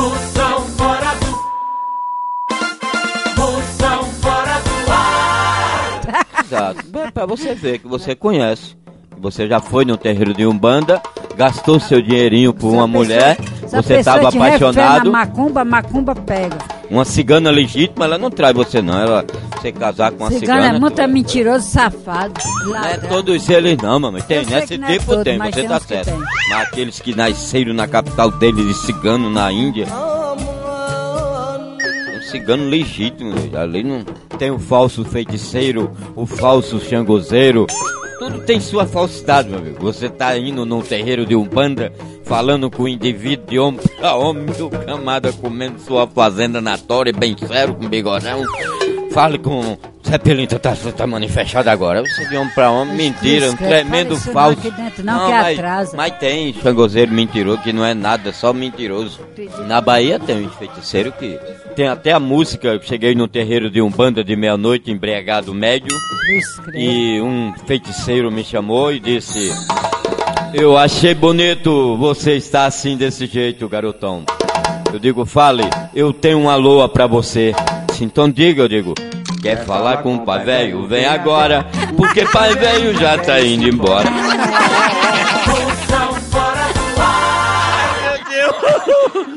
Moção fora do. Moção fora do ar. Exato. Bem, Pra você ver que você conhece. Você já foi no terreiro de Umbanda, gastou seu dinheirinho por uma mulher, você estava apaixonado, Na macumba, macumba pega. uma cigana legítima, ela não traz você não, ela você casar com uma Cigano cigana. é muito mentiroso, safado. Não é ladrão. todos eles não, mamãe. Tem, Eu sei nesse que não é tipo todo, tem, você tem tá certo. Mas aqueles que nasceram na capital deles de cigano na Índia. Um cigano legítimo, ali não tem o falso feiticeiro, o falso xangozeiro. Tudo tem sua falsidade, meu amigo. Você tá indo num terreiro de Umbanda, falando com o indivíduo de homem pra homem, o camada comendo sua fazenda na tora, bem sério, com bigodão. Fale com Zé Pelinto, tá, tá manifestado agora. Você de homem pra homem, mentira, um tremendo não falso. aqui dentro não, que mas, atrasa. mas tem xangozeiro mentiroso que não é nada, só mentiroso. Na Bahia tem um feiticeiro que tem até a música. Eu cheguei no terreiro de Umbanda de meia-noite, embriagado médio, e um feiticeiro me chamou e disse: Eu achei bonito você estar assim desse jeito, garotão. Eu digo, fale, eu tenho uma loa pra você então diga, eu digo. Quer falar com o pai velho? Vem agora, porque pai velho já tá indo embora. Ai, meu Deus.